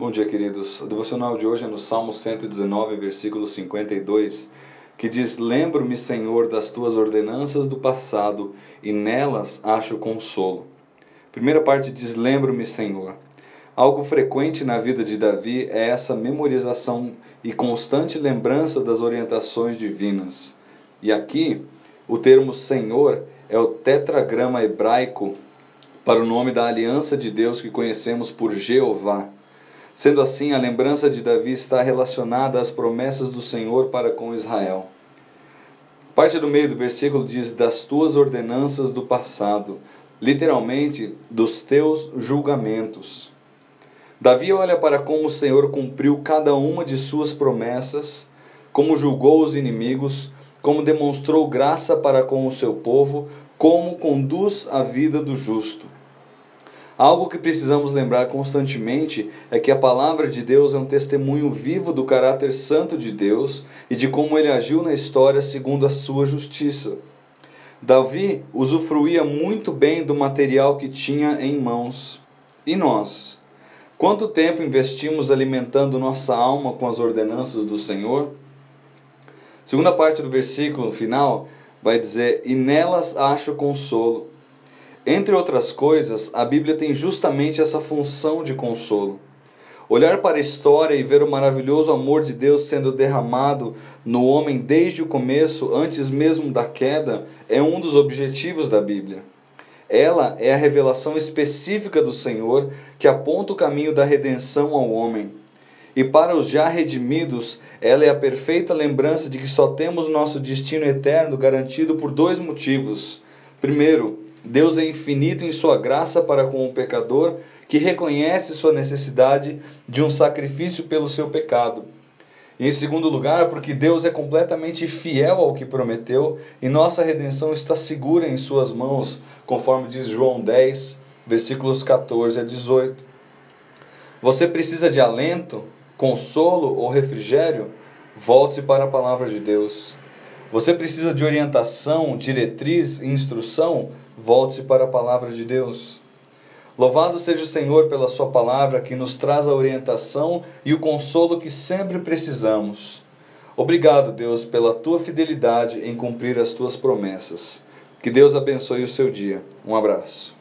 Bom dia, queridos. O devocional de hoje é no Salmo 119, versículo 52, que diz: Lembro-me, Senhor, das tuas ordenanças do passado, e nelas acho consolo. primeira parte diz: Lembro-me, Senhor. Algo frequente na vida de Davi é essa memorização e constante lembrança das orientações divinas. E aqui, o termo Senhor é o tetragrama hebraico para o nome da aliança de Deus que conhecemos por Jeová. Sendo assim, a lembrança de Davi está relacionada às promessas do Senhor para com Israel. Parte do meio do versículo diz: Das tuas ordenanças do passado, literalmente, dos teus julgamentos. Davi olha para como o Senhor cumpriu cada uma de suas promessas, como julgou os inimigos, como demonstrou graça para com o seu povo, como conduz a vida do justo. Algo que precisamos lembrar constantemente é que a palavra de Deus é um testemunho vivo do caráter santo de Deus e de como ele agiu na história segundo a sua justiça. Davi usufruía muito bem do material que tinha em mãos. E nós? Quanto tempo investimos alimentando nossa alma com as ordenanças do Senhor? Segunda parte do versículo final vai dizer: E nelas acho consolo. Entre outras coisas, a Bíblia tem justamente essa função de consolo. Olhar para a história e ver o maravilhoso amor de Deus sendo derramado no homem desde o começo, antes mesmo da queda, é um dos objetivos da Bíblia. Ela é a revelação específica do Senhor que aponta o caminho da redenção ao homem. E para os já redimidos, ela é a perfeita lembrança de que só temos nosso destino eterno garantido por dois motivos. Primeiro, Deus é infinito em sua graça para com o pecador que reconhece sua necessidade de um sacrifício pelo seu pecado. E em segundo lugar, porque Deus é completamente fiel ao que prometeu e nossa redenção está segura em Suas mãos, conforme diz João 10, versículos 14 a 18. Você precisa de alento, consolo ou refrigério? Volte-se para a palavra de Deus. Você precisa de orientação, diretriz e instrução? Volte-se para a palavra de Deus. Louvado seja o Senhor pela Sua palavra que nos traz a orientação e o consolo que sempre precisamos. Obrigado, Deus, pela tua fidelidade em cumprir as tuas promessas. Que Deus abençoe o seu dia. Um abraço.